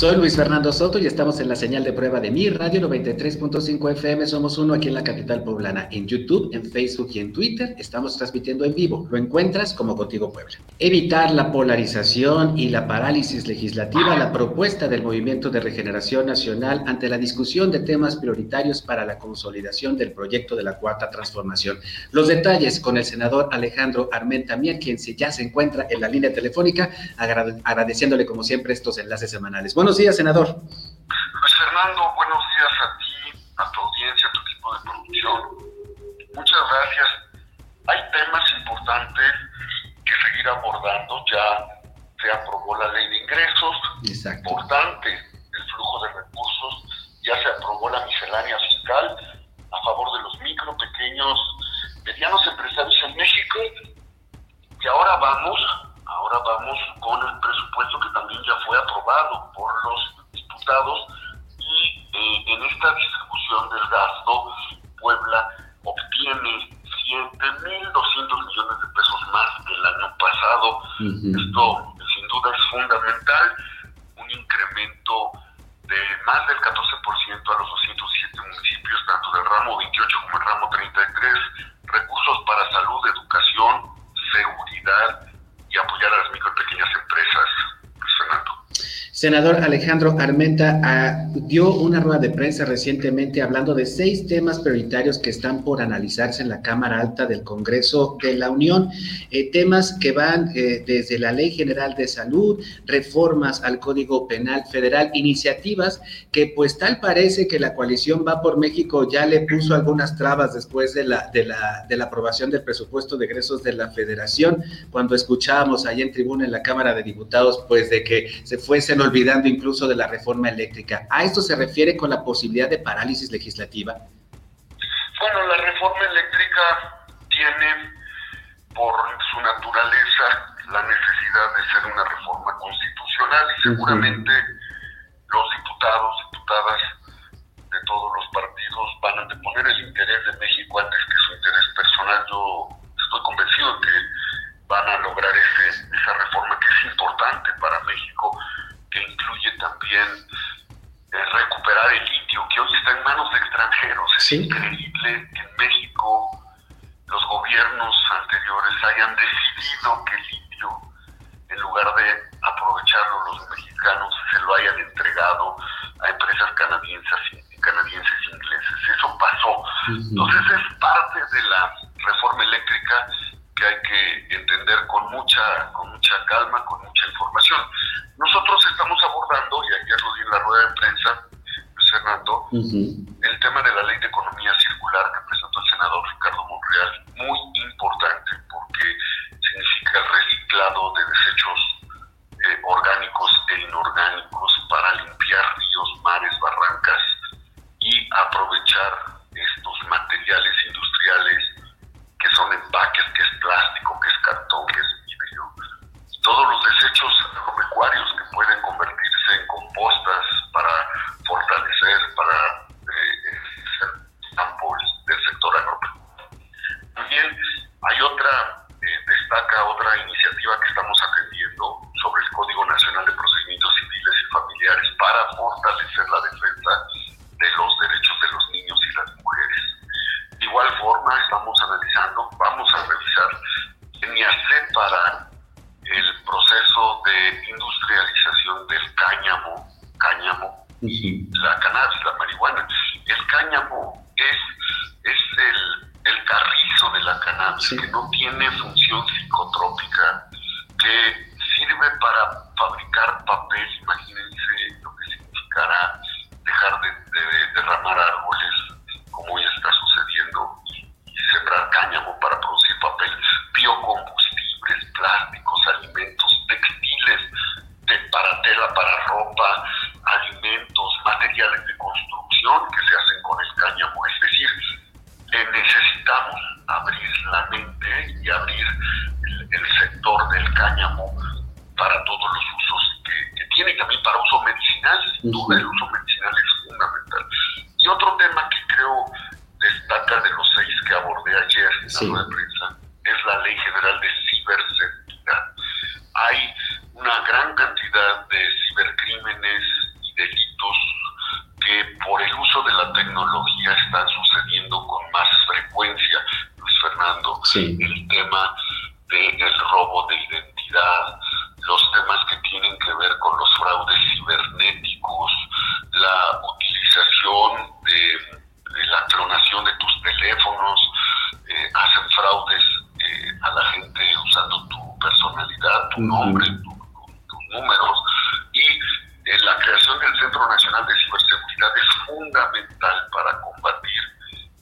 Soy Luis Fernando Soto y estamos en la señal de prueba de mi radio 93.5 FM. Somos uno aquí en la capital poblana. En YouTube, en Facebook y en Twitter estamos transmitiendo en vivo. Lo encuentras como Contigo Puebla. Evitar la polarización y la parálisis legislativa, la propuesta del Movimiento de Regeneración Nacional ante la discusión de temas prioritarios para la consolidación del proyecto de la Cuarta Transformación. Los detalles con el senador Alejandro Armenta Mier, quien ya se encuentra en la línea telefónica, agradeciéndole como siempre estos enlaces semanales. Buenos días, senador. Luis Fernando, buenos días a ti, a tu audiencia, a tu equipo de producción. Muchas gracias. Hay temas importantes que seguir abordando. Ya se aprobó la ley de ingresos. Exacto. Importante esta distribución del gasto Puebla obtiene 7.200 millones de pesos más que el año pasado. Esto sin duda es fundamental, un incremento de más del 14% a los 207 municipios, tanto del ramo 28 como el ramo 33, recursos para salud, educación, seguridad, y apoyar a las micro y pequeñas empresas. Senador Alejandro Armenta ah, dio una rueda de prensa recientemente hablando de seis temas prioritarios que están por analizarse en la Cámara Alta del Congreso de la Unión, eh, temas que van eh, desde la Ley General de Salud, reformas al Código Penal Federal, iniciativas que pues tal parece que la coalición va por México ya le puso algunas trabas después de la, de la, de la aprobación del presupuesto de egresos de la Federación, cuando escuchábamos allá en tribuna en la Cámara de Diputados pues de que se fuesen olvidando incluso de la reforma eléctrica. ¿A esto se refiere con la posibilidad de parálisis legislativa? Bueno, la reforma eléctrica tiene por su naturaleza la necesidad de ser una reforma constitucional y seguramente los diputados, diputadas de todos los partidos van a poner el interés de México antes que su interés personal. Yo estoy convencido de que van a lograr ese, esa reforma que es importante para México que incluye también eh, recuperar el litio, que hoy está en manos de Es increíble que en México los gobiernos anteriores hayan decidido que el litio, en lugar de aprovecharlo los mexicanos, se lo hayan entregado a empresas canadienses, canadienses ingleses. Eso pasó. Entonces es parte de la reforma eléctrica que hay que entender con mucha, con mucha calma, con mucha información. Nosotros estamos abordando, y ayer lo di en la rueda de prensa, Fernando, el tema de la ley de economía circular que presentó el senador Ricardo Monreal, muy la cannabis, la marihuana. El cáñamo es, es el, el carrizo de la cannabis, que no tiene función psicotrópica, que sirve para fabricar papel, imagínense materiales de construcción que se hacen con el cáñamo. Es decir, eh, necesitamos abrir la mente y abrir el, el, sector del cáñamo para todos los usos que, que tiene, también para uso medicinal, sin duda el uso medicinal es fundamental. Y otro tema que creo destaca de los seis que abordé ayer en la sí. de prensa es la ley El tema del robo de identidad, los temas que tienen que ver con los fraudes cibernéticos, la utilización de, la clonación de tus teléfonos, eh, hacen fraudes eh, a la gente usando tu personalidad, tu nombre, tus números. Y eh, la creación del Centro Nacional de Ciberseguridad es fundamental para combatir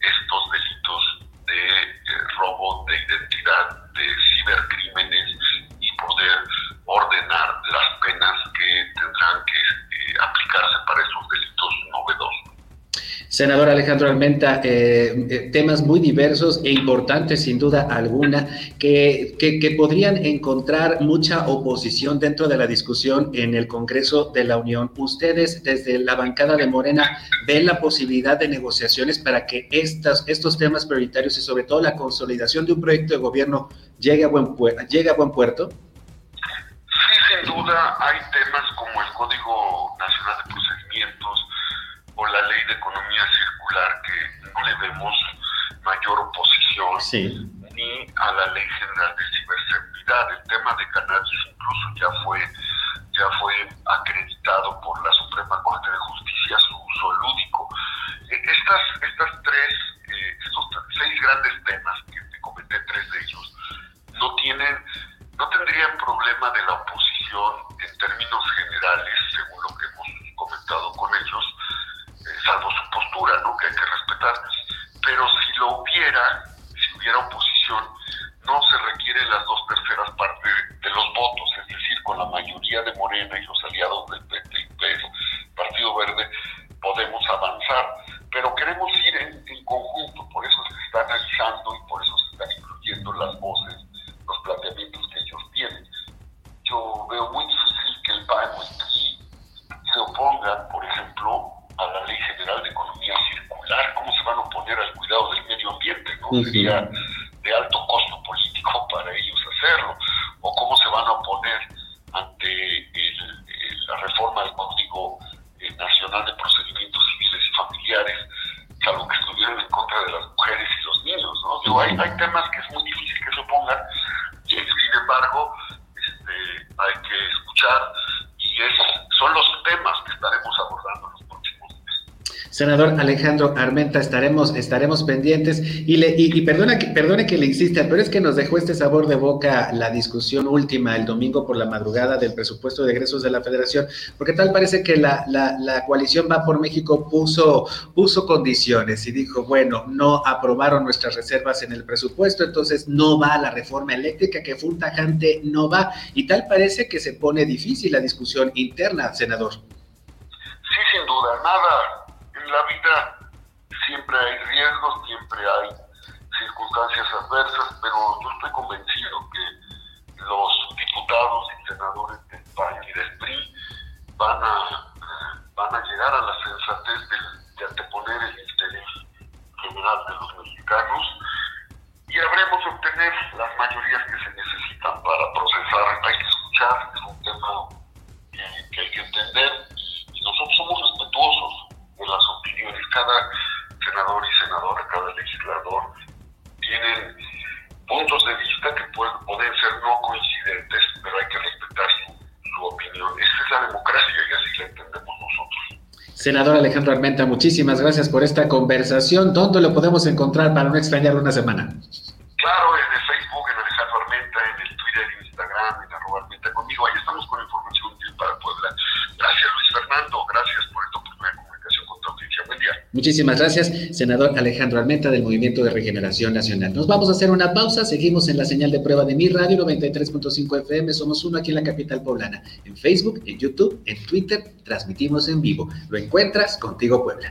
estos delitos de robo de identidad, de cibercrímenes y poder ordenar las penas que tendrán que eh, aplicarse para esos delitos novedosos. Senador Alejandro Almenta, eh, eh, temas muy diversos e importantes sin duda alguna, que, que, podrían encontrar mucha oposición dentro de la discusión en el Congreso de la Unión. Ustedes desde la bancada de Morena ven la posibilidad de negociaciones para que estas, estos temas prioritarios y sobre todo la consolidación de un proyecto de gobierno llegue a buen, llegue a buen puerto sin duda hay temas como el Código Nacional de o la Ley de Economía Circular que no le vemos mayor oposición ni a la Ley General de Ciberseguridad. El tema de cannabis incluso ya fue ya fue acreditado por la Suprema Corte de Justicia su uso lúdico. E, estas, estas tres, eh, estos seis grandes temas, Sería de alto costo político para ellos hacerlo. ¿O cómo se van a oponer ante la reforma del Código eh, Nacional de Procedimientos Civiles y Familiares, salvo que estuvieran en contra de las mujeres y los niños? ¿no? hay, hay temas que Senador Alejandro Armenta, estaremos, estaremos pendientes y, le, y, perdona que, perdone que le insista, pero es que nos dejó este sabor de boca la discusión última el domingo por la madrugada del presupuesto de egresos de la Federación, porque tal parece que la, la, la coalición Va por México puso, puso condiciones y dijo, bueno, no aprobaron nuestras reservas en el presupuesto, entonces no va la reforma eléctrica, que fue un tajante, no va, y tal parece que se pone difícil la discusión interna, senador. Sí, sin duda, nada la vida siempre hay riesgos, siempre hay circunstancias adversas, pero yo estoy convencido que los diputados y senadores del PAN y del PRI van a, llegar a la sensatez de, de anteponer el interés general de los mexicanos y habremos obtener las mayorías que se necesitan Senador Alejandro Armenta, muchísimas gracias por esta conversación. ¿Dónde lo podemos encontrar para no extrañar una semana? Claro, en el Facebook, en Alejandro Armenta, en el Twitter, en Instagram, en arroba Armenta conmigo. Ahí estamos con información útil para Puebla. Gracias Luis Fernando, gracias por esta oportunidad Muchísimas gracias, senador Alejandro Almenta del Movimiento de Regeneración Nacional. Nos vamos a hacer una pausa, seguimos en la señal de prueba de mi radio 93.5 FM, somos uno aquí en la capital poblana. En Facebook, en YouTube, en Twitter, transmitimos en vivo. Lo encuentras contigo Puebla.